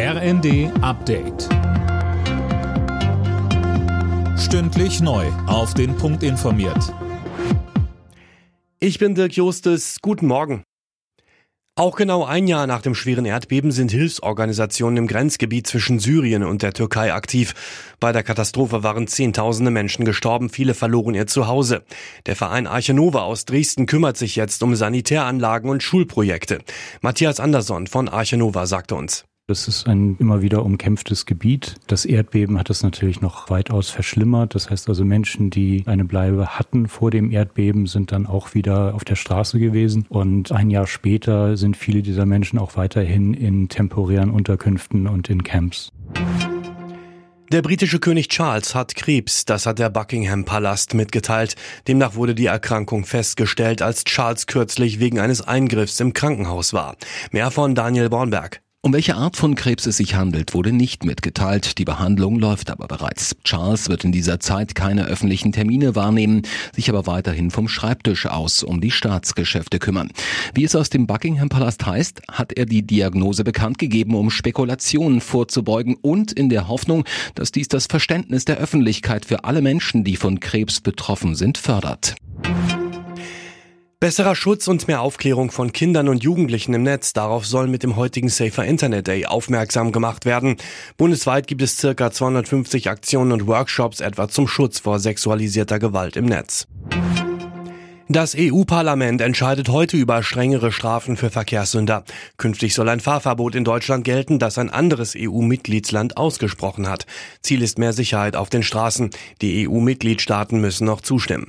RND Update. Stündlich neu. Auf den Punkt informiert. Ich bin Dirk Justes. Guten Morgen. Auch genau ein Jahr nach dem schweren Erdbeben sind Hilfsorganisationen im Grenzgebiet zwischen Syrien und der Türkei aktiv. Bei der Katastrophe waren Zehntausende Menschen gestorben, viele verloren ihr Zuhause. Der Verein Arche Nova aus Dresden kümmert sich jetzt um Sanitäranlagen und Schulprojekte. Matthias Andersson von Arche Nova sagte uns. Das ist ein immer wieder umkämpftes Gebiet. Das Erdbeben hat es natürlich noch weitaus verschlimmert. Das heißt also Menschen, die eine Bleibe hatten vor dem Erdbeben, sind dann auch wieder auf der Straße gewesen. Und ein Jahr später sind viele dieser Menschen auch weiterhin in temporären Unterkünften und in Camps. Der britische König Charles hat Krebs, das hat der Buckingham Palast mitgeteilt. Demnach wurde die Erkrankung festgestellt, als Charles kürzlich wegen eines Eingriffs im Krankenhaus war. Mehr von Daniel Bornberg. Um welche Art von Krebs es sich handelt, wurde nicht mitgeteilt. Die Behandlung läuft aber bereits. Charles wird in dieser Zeit keine öffentlichen Termine wahrnehmen, sich aber weiterhin vom Schreibtisch aus um die Staatsgeschäfte kümmern. Wie es aus dem Buckingham Palast heißt, hat er die Diagnose bekannt gegeben, um Spekulationen vorzubeugen und in der Hoffnung, dass dies das Verständnis der Öffentlichkeit für alle Menschen, die von Krebs betroffen sind, fördert. Besserer Schutz und mehr Aufklärung von Kindern und Jugendlichen im Netz. Darauf soll mit dem heutigen Safer Internet Day aufmerksam gemacht werden. Bundesweit gibt es circa 250 Aktionen und Workshops etwa zum Schutz vor sexualisierter Gewalt im Netz. Das EU-Parlament entscheidet heute über strengere Strafen für Verkehrssünder. Künftig soll ein Fahrverbot in Deutschland gelten, das ein anderes EU-Mitgliedsland ausgesprochen hat. Ziel ist mehr Sicherheit auf den Straßen. Die EU-Mitgliedstaaten müssen noch zustimmen.